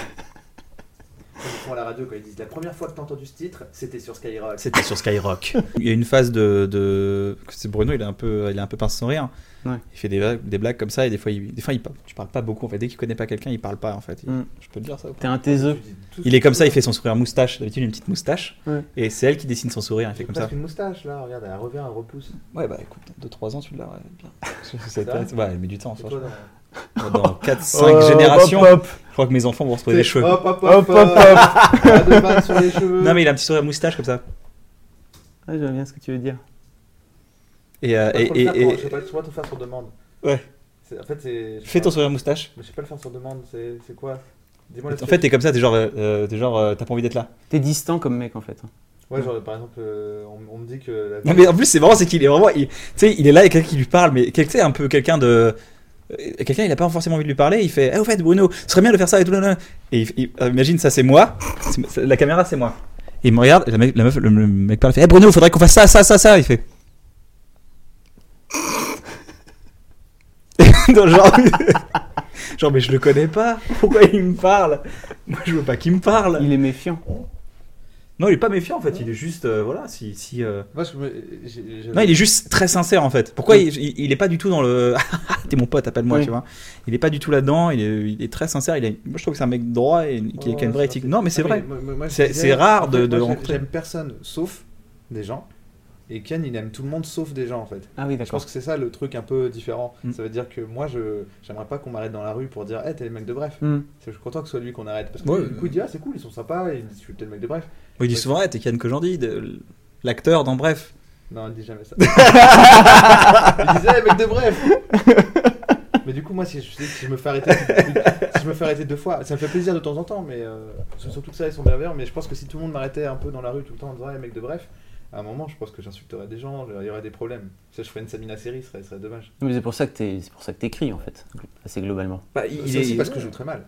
Speaker 2: Font à la radio quand ils disent la première fois que tu as entendu ce titre, c'était sur Skyrock.
Speaker 3: C'était sur Skyrock. Il y a une phase de, de... c'est Bruno, il est un peu, il est un peu pince sans rire.
Speaker 4: Ouais.
Speaker 3: Il fait des, des blagues comme ça et des fois, il, des fois, il, parle- tu parles pas beaucoup. En fait, dès qu'il connaît pas quelqu'un, il parle pas en fait. Il-
Speaker 4: Mm.
Speaker 3: Je peux te dire ça.
Speaker 4: T'es un taiseux.
Speaker 3: Il est comme ça, il fait son sourire moustache. D'habitude, il a une petite moustache.
Speaker 4: Ouais.
Speaker 3: Et c'est elle qui dessine son sourire. Il fait comme ça.
Speaker 2: une moustache là, regarde, elle revient, elle repousse.
Speaker 3: Ouais, bah écoute, 2-3 ans, tu l'as. Ouais, bien.
Speaker 2: Vrai
Speaker 3: ouais, elle met du temps.
Speaker 2: Et toi,
Speaker 3: franchement.
Speaker 2: dans-
Speaker 3: Dans 4-5
Speaker 4: Oh,
Speaker 3: générations,
Speaker 4: hop, hop.
Speaker 3: je crois que mes enfants vont retrouver des cheveux.
Speaker 2: Hop, hop,
Speaker 4: Hop,
Speaker 2: hop,
Speaker 4: hop,
Speaker 2: sur les cheveux.
Speaker 3: Non, mais il a un petit sourire moustache comme ça.
Speaker 4: Ouais, j'aime bien ce que tu veux dire.
Speaker 3: Et, euh,
Speaker 2: Je sais
Speaker 3: et, et- et-
Speaker 2: je sais pas, pas tout faire sur demande.
Speaker 3: Ouais.
Speaker 2: C'est- En fait, c'est.
Speaker 3: fais ton sourire moustache.
Speaker 2: Mais je sais pas le faire sur demande, c'est c'est quoi? Dis-moi
Speaker 3: En fait, t'es comme ça, t'es genre, euh, euh, t'es genre, euh, t'as pas envie d'être là.
Speaker 4: T'es distant comme mec en fait.
Speaker 2: Ouais, genre par exemple, euh, on, on me dit que. La...
Speaker 3: Non, mais en plus, c'est marrant, c'est qu'il est vraiment, il- tu sais, il est là, a quelqu'un qui lui parle, mais quelqu'un, tu sais, un peu quelqu'un de, quelqu'un, il a pas forcément envie de lui parler, il fait, eh, au fait, Bruno, ce serait bien de faire ça et tout. Et il- euh, imagine, ça, c'est moi, la caméra, c'est moi. Il me regarde, la, meuf, le, mec parle, il fait, eh, Bruno, faudrait qu'on fasse ça, ça, ça, ça. Il fait. Genre, genre, mais je le connais pas, pourquoi il me parle? Moi, je veux pas qu'il me parle.
Speaker 4: Il est méfiant.
Speaker 3: Non, il est pas méfiant en fait. Il est juste, euh, voilà, si, si. euh,
Speaker 2: Moi, je me- j'ai- j'ai-
Speaker 3: Non, il est juste très sincère en fait. Pourquoi il, il, il est pas du tout dans le. T'es mon pote, appelle-moi,
Speaker 4: Oui.
Speaker 3: tu vois. Il est pas du tout là-dedans. Il est, il est très sincère. Il est... Moi, je trouve que c'est un mec droit et qui, qui a une vraie éthique. Non, mais c'est
Speaker 2: Ah,
Speaker 3: vrai.
Speaker 2: moi- moi- moi, je
Speaker 3: C'est-
Speaker 2: disais,
Speaker 3: c'est rare
Speaker 2: en
Speaker 3: de-
Speaker 2: fait,
Speaker 3: de
Speaker 2: moi,
Speaker 3: rencontrer.
Speaker 2: J'aime personne sauf des gens. Et Ken, il aime tout le monde sauf des gens en fait.
Speaker 4: Ah oui,
Speaker 2: Je
Speaker 4: d'accord.
Speaker 2: pense que c'est ça le truc un peu différent.
Speaker 3: Mm.
Speaker 2: Ça veut dire que moi, je j'aimerais pas qu'on m'arrête dans la rue pour dire, hey, t'es le mec de bref. C'est- Je suis content que ce soit lui qu'on arrête. Parce que
Speaker 3: Ouais.
Speaker 2: du coup, il dit, ah, c'est cool, ils sont sympas, et il dit, je suis peut-être le mec de bref.
Speaker 3: Il dit souvent, ouais, t'es Kian Kojandi, de- l'acteur dans Bref.
Speaker 2: Non, il dit jamais ça. il disait, hey, mec de bref. mais du coup, moi, si je, si je me fais arrêter, si je me fais arrêter deux fois, ça me fait plaisir de temps en temps, mais euh, surtout que ça, ils sont bienveillants. Mais je pense que si tout le monde m'arrêtait un peu dans la rue tout le temps en disant, hey, mec de bref, à un moment, je pense que j'insulterais des gens, il y aurait des problèmes. Ça, je ferais une Samina série, ce serait, dommage.
Speaker 4: Mais c'est pour ça que t'es, c'est pour ça que t'écris en fait, assez globalement.
Speaker 3: Bah,
Speaker 2: C'est aussi parce que je joue très mal.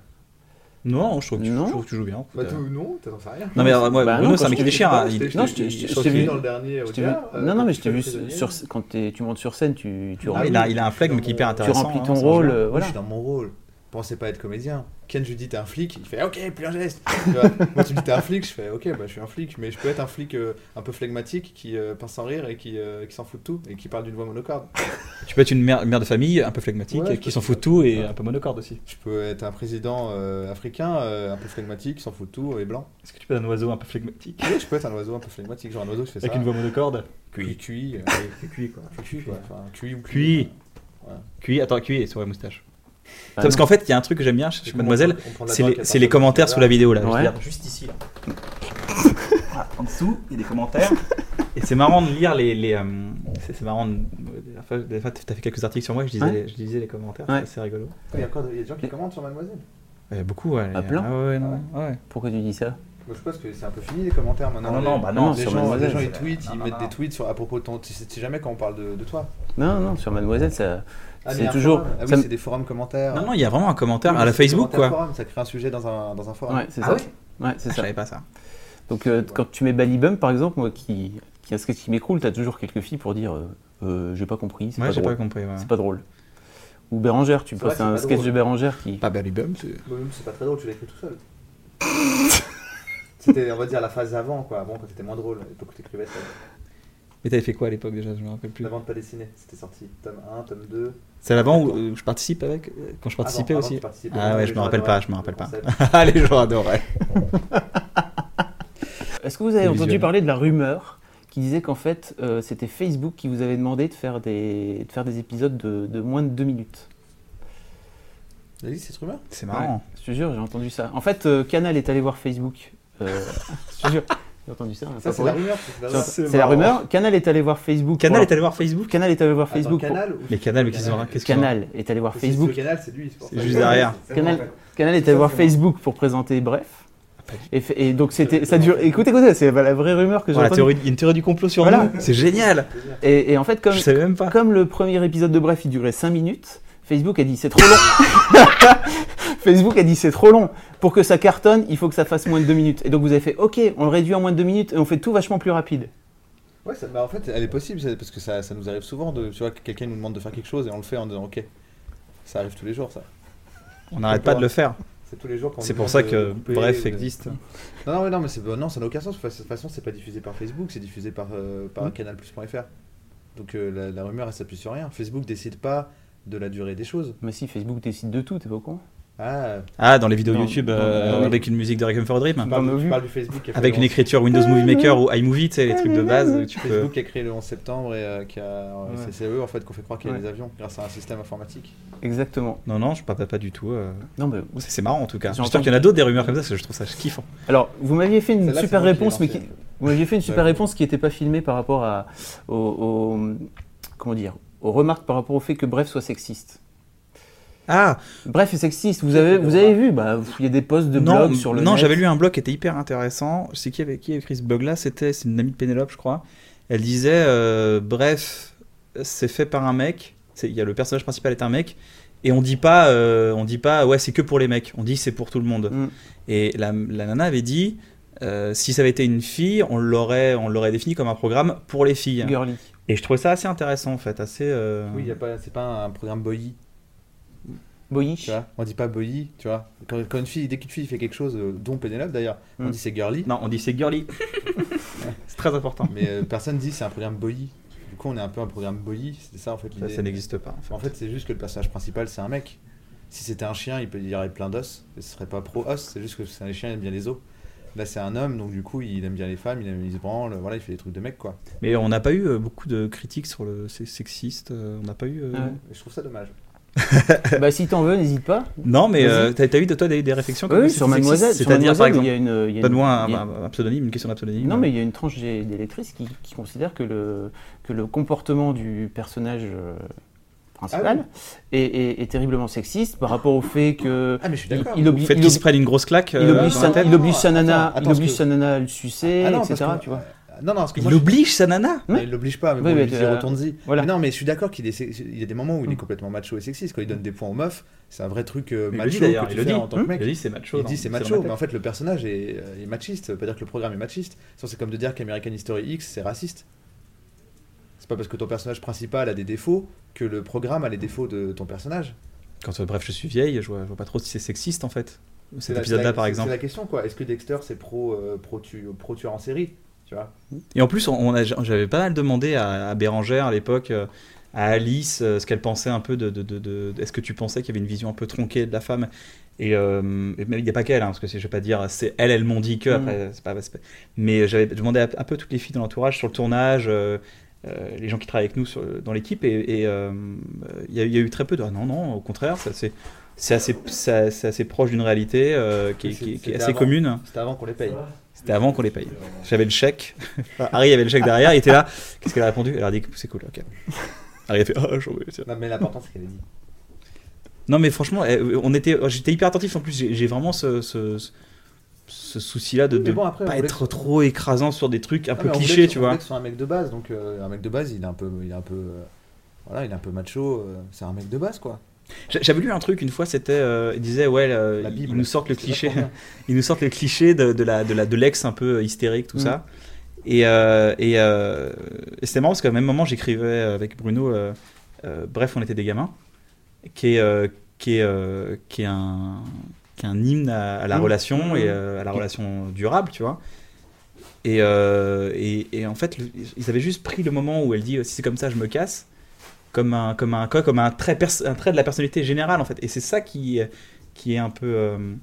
Speaker 3: Non, je trouve, que tu-
Speaker 4: Non.
Speaker 3: je trouve que tu joues bien.
Speaker 2: Bah,
Speaker 3: euh.
Speaker 2: non, t'en sais rien.
Speaker 3: Non, mais euh, moi,
Speaker 4: Bah,
Speaker 3: Bruno,
Speaker 4: non,
Speaker 3: c'est un mec qui déchire. hein. Il-
Speaker 4: Non,
Speaker 2: je t'ai-
Speaker 4: t'ai
Speaker 2: vu dans le dernier euh,
Speaker 4: non, non, mais je t'ai vu sur, quand tu montes sur scène, tu, tu
Speaker 3: Ah,
Speaker 4: remplis,
Speaker 3: il, a, il a un flegme qui est hyper
Speaker 2: Tu
Speaker 4: tu
Speaker 3: intéressant.
Speaker 4: remplis
Speaker 3: hein,
Speaker 4: ton rôle.
Speaker 3: je-
Speaker 4: euh, voilà.
Speaker 2: je suis dans mon rôle. Pensez pas être comédien. Ken, je lui dis t'es un flic, il fait ok, plus un geste. Moi, tu me dis t'es un flic, je fais ok, bah je suis un flic, mais je peux être un flic euh, un peu flegmatique qui euh, pince sans rire et qui, euh, qui s'en fout de tout et qui parle d'une voix monocorde.
Speaker 3: Tu peux être une mère, mère de famille un peu flegmatique
Speaker 2: Ouais,
Speaker 3: qui s'en fout de tout et
Speaker 2: Ouais.
Speaker 3: un peu monocorde aussi.
Speaker 2: Je peux être un président euh, africain un peu flegmatique, qui s'en fout de tout et blanc.
Speaker 3: Est-ce que tu peux être un oiseau un peu flegmatique?
Speaker 2: Oui, je peux être un oiseau un peu flegmatique, genre un oiseau qui fait
Speaker 3: Avec
Speaker 2: ça.
Speaker 3: une voix monocorde?
Speaker 2: Cuit, euh,
Speaker 3: Cuit quoi.
Speaker 2: cuit, quoi. Enfin, cuit ou. Ouais.
Speaker 3: Cuit, attends, cuit et sur la moustache.
Speaker 4: Ah,
Speaker 3: Parce
Speaker 4: non.
Speaker 3: qu'en fait, il y a un truc que j'aime bien chez Mademoiselle, c'est les, commentaires sous la vidéo là.
Speaker 4: Ouais.
Speaker 3: juste ici là. Voilà, en dessous, il y a des commentaires. Et c'est marrant de lire les. les, euh, c'est marrant. De, des fois, fois, t'as fait quelques articles sur moi, je lisais,
Speaker 4: Ouais.
Speaker 3: les, je lisais les commentaires,
Speaker 4: Ouais.
Speaker 3: c'est rigolo.
Speaker 2: Il y a il y a des gens qui commentent sur Mademoiselle?
Speaker 3: Il y a beaucoup, ouais.
Speaker 4: Ah, plein
Speaker 3: Ah ouais, non, ouais.
Speaker 4: Pourquoi tu dis ça?
Speaker 2: Moi, je pense que c'est un peu fini les commentaires maintenant.
Speaker 3: Non, non,
Speaker 2: Les-
Speaker 3: bah
Speaker 4: non,
Speaker 2: les
Speaker 4: sur
Speaker 2: gens, les
Speaker 4: Mademoiselle,
Speaker 2: gens ils tweetent,
Speaker 3: non,
Speaker 2: ils
Speaker 3: non,
Speaker 2: mettent
Speaker 3: non.
Speaker 2: des tweets sur, à propos de ton. Tu sais, tu sais jamais quand on parle de, de toi.
Speaker 4: Non, non, sur Mademoiselle, ça.
Speaker 2: Ah, mais
Speaker 4: C'est toujours-.
Speaker 2: Ah oui, c'est des forums commentaires.
Speaker 3: Non, non, il y a vraiment un commentaire
Speaker 2: Oui,
Speaker 3: à la Facebook quoi.
Speaker 2: forum, ça crée un sujet dans un, dans un forum.
Speaker 4: Ouais, c'est
Speaker 3: Ah
Speaker 4: ça.
Speaker 3: ouais
Speaker 4: Ouais, c'est
Speaker 3: Ah, je
Speaker 4: ça.
Speaker 3: savais pas ça.
Speaker 4: Donc, euh, quand tu mets Balibum, par exemple, moi qui, qui a un sketch qui m'écroule, t'as toujours quelques filles pour dire euh, euh, J'ai pas compris, c'est
Speaker 3: Ouais,
Speaker 4: pas drôle.
Speaker 3: pas compris. Ouais.
Speaker 4: C'est pas drôle. Ou Bérangère, tu
Speaker 2: c'est
Speaker 4: un sketch
Speaker 2: drôle.
Speaker 4: de Bérangère qui.
Speaker 3: Pas Balibum, c'est.
Speaker 2: C'est pas très drôle, tu l'as écrit tout seul. C'était, on va dire, la phase avant, quoi. Avant, quand t'étais moins drôle, l'époque où t'écrivais ça.
Speaker 3: Mais t'avais fait quoi à l'époque déjà Je me rappelle plus.
Speaker 2: Avant de pas dessiner, c'était sorti. Tome 1, tome 2.
Speaker 3: C'est l'avant où euh, je participe avec euh, Quand je participais
Speaker 2: Avant- avant
Speaker 3: aussi
Speaker 2: participais.
Speaker 3: Ah ouais,
Speaker 2: Les
Speaker 3: je me rappelle pas, je me
Speaker 2: le
Speaker 3: rappelle pas. Ah, les gens adoraient.
Speaker 4: Est-ce que vous avez entendu
Speaker 3: visuel.
Speaker 4: parler de la rumeur qui disait qu'en fait, euh, c'était Facebook qui vous avait demandé de faire des, de faire des épisodes de, de moins de deux minutes?
Speaker 2: T'as dit cette rumeur
Speaker 3: C'est marrant.
Speaker 4: Je te jure, j'ai entendu ça. En fait, euh, Canal est allé voir Facebook. Euh, je te jure, j'ai entendu ça.
Speaker 2: Ça,
Speaker 4: pas
Speaker 2: c'est la rumeur. c'est la.
Speaker 4: Canal est allé voir Facebook.
Speaker 3: Canal est allé voir Facebook
Speaker 4: Canal est allé voir
Speaker 2: Attends,
Speaker 4: Facebook. pour-
Speaker 2: Canal
Speaker 3: Mais Canal, mais qu'est-ce qu'ils ont- qu'est-ce qu'ils ont
Speaker 4: Canal est allé voir Facebook.
Speaker 2: Le canal, c'est lui.
Speaker 3: C'est
Speaker 2: ça.
Speaker 3: juste derrière.
Speaker 4: Canal, Canal est allé voir Facebook pour présenter Bref. Et, fait- et donc c'était, ça dure. Écoutez, écoutez, c'est la vraie rumeur que j'ai
Speaker 3: Voilà,
Speaker 4: entendue.
Speaker 3: théorie, il y a une théorie du complot sur
Speaker 4: Voilà.
Speaker 3: nous. C'est génial.
Speaker 4: Et, et en fait, comme,
Speaker 3: même pas.
Speaker 4: comme le premier épisode de Bref, il durait 5 minutes, Facebook a dit c'est trop long. Facebook a dit c'est trop long. Pour que ça cartonne, il faut que ça fasse moins de 2 minutes. Et donc vous avez fait ok, on le réduit en moins de 2 minutes et on fait tout vachement plus rapide.
Speaker 2: Ouais, ça- bah, en fait, elle est possible, c'est- parce que ça, ça nous arrive souvent de, tu vois, que quelqu'un nous demande de faire quelque chose et on le fait en disant ok. Ça arrive tous les jours, ça.
Speaker 3: On n'arrête pas de le faire.
Speaker 2: C'est tous les jours qu'on
Speaker 3: C'est pour ça que
Speaker 2: couper,
Speaker 3: Bref
Speaker 2: de-
Speaker 3: existe.
Speaker 2: Non, non, mais non, mais c'est, non, ça n'a aucun sens. De toute façon, c'est pas diffusé par Facebook, c'est diffusé par, euh, par
Speaker 3: Mm.
Speaker 2: canalplus.fr. Donc euh, la, la rumeur, elle s'appuie sur rien. Facebook décide pas de la durée des choses.
Speaker 4: Mais si, Facebook décide de tout, t'es pas au courant
Speaker 2: Ah,
Speaker 3: Ah, dans les vidéos
Speaker 4: Non,
Speaker 3: YouTube
Speaker 4: non,
Speaker 3: euh,
Speaker 4: non, non.
Speaker 3: avec une musique de Requiem for a Dream.
Speaker 2: tu parles, tu du Facebook qui a fait
Speaker 3: Avec une
Speaker 2: 11
Speaker 3: écriture Windows Movie Maker ou iMovie, tu sais, les trucs de base. Tu peux...
Speaker 2: Facebook qui a créé le 11 septembre et euh, qui a, euh,
Speaker 4: Ouais.
Speaker 2: c'est, c'est eux en fait qu'on fait croire qu'il y a
Speaker 4: Ouais.
Speaker 2: des avions grâce à un système informatique.
Speaker 4: Exactement.
Speaker 3: Non, non, je parle pas du tout. euh.
Speaker 4: Non, mais
Speaker 3: C'est c'est marrant en tout cas. J'espère qu'il y en a d'autres des rumeurs comme ça, parce que je trouve ça kiffant.
Speaker 4: Alors, vous m'aviez fait une
Speaker 2: Celle-là,
Speaker 4: super réponse, mais qui, vous m'aviez fait une super réponse qui n'était pas filmée par rapport à, comment dire, aux remarques par rapport au fait que Bref soit sexiste.
Speaker 3: Ah,
Speaker 4: Bref est sexiste. Vous avez, vous avez vu, bah, il y a des posts de
Speaker 3: non,
Speaker 4: blog sur le
Speaker 3: non
Speaker 4: net.
Speaker 3: j'avais lu un blog qui était hyper intéressant. Je sais qui avait, qui avait écrit ce blog là, c'était c'est une amie de Pénélope, je crois. Elle disait euh, Bref, c'est fait par un mec. C'est- Il y a le personnage principal est un mec. Et on dit pas, euh, on dit pas, ouais, c'est que pour les mecs. On dit c'est pour tout le monde.
Speaker 4: Mm.
Speaker 3: Et la, la nana avait dit, euh, si ça avait été une fille, on l'aurait, on l'aurait défini comme un programme pour les filles.
Speaker 4: Girly.
Speaker 3: Et je trouvais ça assez intéressant en fait, assez. euh,
Speaker 2: Oui, y a pas, c'est pas un programme boy.
Speaker 4: Boyish.
Speaker 2: Tu vois on dit pas boy, tu vois. Quand, quand une fille, dès qu'une fille fait quelque chose, euh, dont Pénélope d'ailleurs, on
Speaker 4: Mm.
Speaker 2: dit c'est girly,
Speaker 3: Non, on dit c'est girly. c'est très important.
Speaker 2: mais euh, personne dit c'est un programme boy. Du coup, on est un peu un programme boy, c'est ça en fait
Speaker 3: Ça, n'existe pas. en fait.
Speaker 2: En fait, c'est juste que le personnage principal, c'est un mec. Si c'était un chien, il, peut, il y aurait plein d'os. Ce serait pas pro-os, c'est juste que c'est un chien, il aime bien les os. Là, c'est un homme, donc du coup, il aime bien les femmes, il, aime, il se branle, voilà, il fait des trucs de mec, quoi.
Speaker 3: Mais on n'a pas eu euh, beaucoup de critiques sur le c'est sexiste. euh, on n'a pas eu. euh,
Speaker 4: Ah ouais.
Speaker 2: Je trouve ça dommage.
Speaker 4: bah, si t'en veux, n'hésite pas.
Speaker 3: Non, mais euh, t'as t'as eu de toi des, des réflexions comme
Speaker 4: Oui, sur Mademoiselle.
Speaker 3: C'est-à-dire, par exemple,
Speaker 4: il y a une. il une-
Speaker 3: donne-moi un,
Speaker 4: il
Speaker 3: pseudonyme, une question d'un pseudonyme.
Speaker 4: Non, mais il y a une tranche des, des lectrices qui, qui considèrent que le, que le comportement du personnage euh, principal est, est- est terriblement sexiste par rapport au fait que.
Speaker 2: Ah, mais je suis
Speaker 4: il,
Speaker 2: d'accord.
Speaker 4: il oblige,
Speaker 3: fait
Speaker 4: il oblige-
Speaker 3: se prenne une grosse claque.
Speaker 4: il
Speaker 3: euh,
Speaker 4: oblige sa, il nana, il à le sucer,
Speaker 2: Ah
Speaker 4: etc. Tu vois.
Speaker 2: Non, non, parce que
Speaker 3: Il
Speaker 2: moi, je-
Speaker 3: oblige sa nana
Speaker 2: Non, il l'oblige pas, mais
Speaker 4: Oui,
Speaker 2: bon,
Speaker 4: mais
Speaker 2: il retourne-y.
Speaker 4: voilà.
Speaker 2: Non, mais je suis d'accord qu'il est, il y a des moments où il est
Speaker 4: Mm.
Speaker 2: complètement macho et sexiste. Quand il donne des points aux meufs, c'est un vrai truc euh,
Speaker 3: Il
Speaker 2: macho
Speaker 3: dit d'ailleurs,
Speaker 2: que
Speaker 3: il
Speaker 2: tu fais
Speaker 3: dit.
Speaker 2: en tant que
Speaker 3: Il
Speaker 2: mec.
Speaker 3: le dit, c'est macho.
Speaker 2: Il dit c'est
Speaker 3: dans ma
Speaker 2: macho, mais en fait le personnage est, euh, est machiste. Ça veut pas dire que le programme est machiste. C'est comme de dire qu'American History X c'est raciste. C'est pas parce que ton personnage principal a des défauts que le programme a les défauts de ton personnage.
Speaker 3: Quand euh, bref, je suis vieille, je vois, je vois pas trop si c'est sexiste en fait.
Speaker 2: C'est
Speaker 3: Cet
Speaker 2: la-
Speaker 3: épisode-là
Speaker 2: c'est
Speaker 3: par
Speaker 2: c'est-
Speaker 3: exemple.
Speaker 2: C'est la question quoi. Est-ce que Dexter c'est pro euh, pro, tu, pro tueur en série? Tu vois
Speaker 3: Et en plus, on on a- j'avais pas mal demandé à, à Bérangère à l'époque, euh, à Alice, euh, ce qu'elle pensait un peu de. de, de- de- Est-ce que tu pensais qu'il y avait une vision un peu tronquée de la femme? Et euh, et il n'y a pas qu'elle, hein, parce que je vais pas dire, c'est elle, elle m'ont dit que.
Speaker 4: Mm.
Speaker 3: Après, c'est pas, c'est pas- Mais j'avais demandé à un peu toutes les filles dans l'entourage sur le tournage. euh, euh, les gens qui travaillent avec nous sur- dans l'équipe et et, euh, il y, a- il y a eu très peu de ah non non au contraire ça, c'est assez c'est c'est assez proche d'une réalité euh, qui, est- qui qui assez
Speaker 2: avant.
Speaker 3: commune
Speaker 2: C'était avant qu'on les paye.
Speaker 3: C'était avant qu'on les paye. J'avais le chèque. Enfin, Harry avait le chèque derrière, il était là. Qu'est-ce qu'elle a répondu? Elle a dit c'est cool, ok. Harry a fait oh, j'en veux.
Speaker 2: Non mais l'important c'est qu'elle ait dit.
Speaker 3: Non, mais franchement, eh, on était, j'étais hyper attentif. En plus, j'ai vraiment ce, ce, ce souci-là de ne
Speaker 2: bon,
Speaker 3: pas
Speaker 2: voulait
Speaker 3: être trop écrasant sur des trucs un
Speaker 2: Ah,
Speaker 3: peu clichés,
Speaker 2: que-
Speaker 3: tu
Speaker 2: on
Speaker 3: vois.
Speaker 2: que ce soit un mec de base, donc euh, un mec de base, il est un peu, il est un peu, euh, voilà, il est un peu macho. euh, c'est un mec de base quoi.
Speaker 3: J'a- J'avais lu un truc une fois, c'était, euh, il disait ouais, euh, ils nous sortent le cliché, ils nous sortent le cliché de, de la de la de l'ex un peu hystérique, tout
Speaker 4: Mm.
Speaker 3: ça. Et euh, et, euh, et c'était marrant parce qu'à même moment j'écrivais avec Bruno, bref, on était des gamins, qui est qui est qui est un qui est un hymne à, à la
Speaker 4: Mm.
Speaker 3: relation
Speaker 4: Mm.
Speaker 3: et à la relation durable, tu vois. Et, et, et en fait, le- ils avaient juste pris le moment où elle dit si c'est comme ça, je me casse, comme un comme un comme un trait pers- un trait de la personnalité générale en fait. Et c'est ça qui qui est un peu euh,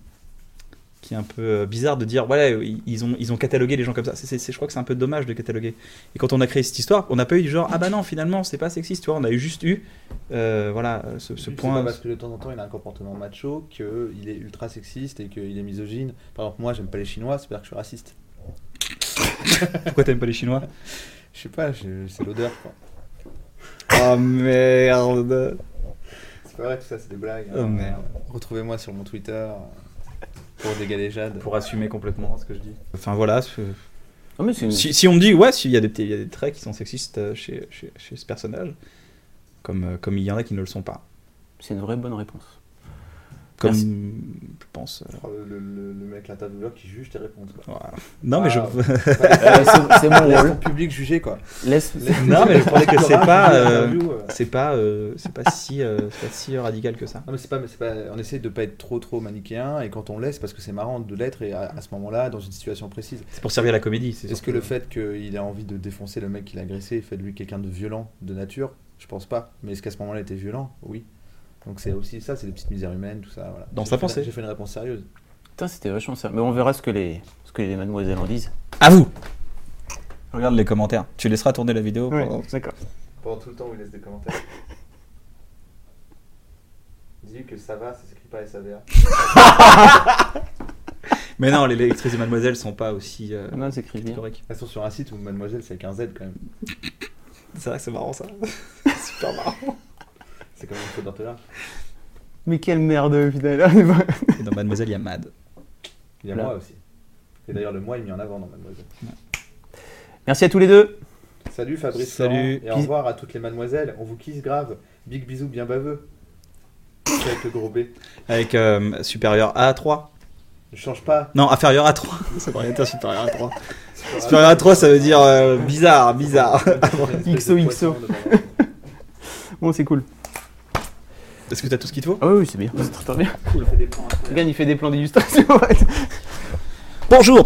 Speaker 3: qui est un peu euh, bizarre de dire voilà ils ont ils ont catalogué les gens comme ça. C'est, je crois que c'est un peu dommage de cataloguer. Et quand on a créé cette histoire, on n'a pas eu du genre ah bah non finalement c'est pas sexiste, tu vois. On a eu juste eu euh, voilà ce, ce point.
Speaker 2: pas parce que de temps en temps il a un comportement macho qu'il est ultra sexiste et qu'il est misogyne. Par exemple, moi j'aime pas les Chinois, c'est pas que je suis raciste.
Speaker 3: Pourquoi t'aimes pas les Chinois?
Speaker 2: Je sais pas, c'est l'odeur quoi.
Speaker 3: Oh merde.
Speaker 2: C'est pas vrai tout ça, c'est des blagues.
Speaker 3: Oh,
Speaker 2: hein.
Speaker 3: merde.
Speaker 2: Retrouvez-moi sur mon Twitter pour des galéjades.
Speaker 3: Pour assumer complètement ce que je dis. Enfin voilà. ce-
Speaker 4: mais une-
Speaker 3: Si, si on me dit, ouais, s'il y, a des petits- il y a des traits qui sont sexistes euh, chez, chez, chez ce personnage, comme, euh, comme il y en a qui ne le sont pas.
Speaker 4: c'est une vraie bonne réponse.
Speaker 3: Comme,
Speaker 4: Merci.
Speaker 3: je pense. euh,
Speaker 2: Oh, Le, le- le mec, l'intervieweur qui juge tes réponses. Quoi.
Speaker 3: voilà. Non, mais je.
Speaker 4: Euh, c'est- c'est mon rôle.
Speaker 2: public juger quoi.
Speaker 4: Laisse.
Speaker 3: non, mais je croyais que c'est pas. euh,
Speaker 2: euh.
Speaker 3: c'est pas, euh, c'est pas si, euh, c'est pas si radical que ça.
Speaker 2: Non mais c'est pas, mais c'est pas, on essaie de pas être trop trop manichéen et quand on laisse parce que c'est marrant de l'être et à, à ce moment-là dans une situation précise.
Speaker 3: C'est pour servir la comédie. c'est
Speaker 2: Est-ce que le fait qu'il ait envie de défoncer le mec qu'il a agressé fait de lui quelqu'un de violent de nature? Je pense pas. Mais est-ce qu'à ce moment-là il était violent? Oui. Donc c'est aussi ça, c'est des petites misères humaines, tout ça. Voilà.
Speaker 3: Dans sa pensée.
Speaker 2: J'ai fait une réponse sérieuse.
Speaker 4: Putain, c'était vachement ça. Mais on verra ce que les, ce que les mademoiselles en disent.
Speaker 3: À vous Regarde les commentaires. Tu laisseras tourner la vidéo pendant-
Speaker 4: d'accord.
Speaker 2: Pendant tout le temps où il laisse des commentaires. Dis que ça va, ça s'écrit pas SAVA.
Speaker 3: Mais non, les lectrices et mademoiselles sont pas aussi. euh,
Speaker 4: Non, c'est écrit bien.
Speaker 3: historiques.
Speaker 2: Elles sont sur un site où mademoiselle c'est avec un Z quand même.
Speaker 3: C'est vrai que c'est marrant ça. Super marrant.
Speaker 2: C'est comme une faute d'orthographe.
Speaker 4: Mais quelle merde, putain.
Speaker 3: Et dans Mademoiselle, il y a Mad.
Speaker 2: Il y a
Speaker 4: Là.
Speaker 2: moi aussi. Et d'ailleurs le moi est mis en avant dans mademoiselle.
Speaker 4: Merci à tous les deux.
Speaker 2: Salut Fabrice
Speaker 3: Salut.
Speaker 2: Et au revoir à toutes les mademoiselles. On vous kiss grave. Big bisous bien baveux. Avec le gros B.
Speaker 3: Avec euh, supérieur à 3.
Speaker 2: Ne change pas.
Speaker 3: Non, inférieur à 3. Ça devrait être supérieur à 3. Supérieur à 3, ça veut dire euh, bizarre, bizarre.
Speaker 4: XOXO. Bon, c'est cool.
Speaker 3: Est-ce que t'as tout ce qu'il te faut?
Speaker 4: Ah oui, oui, c'est bien. C'est très, très bien. Regarde, il fait des plans d'illustration.
Speaker 3: Bonjour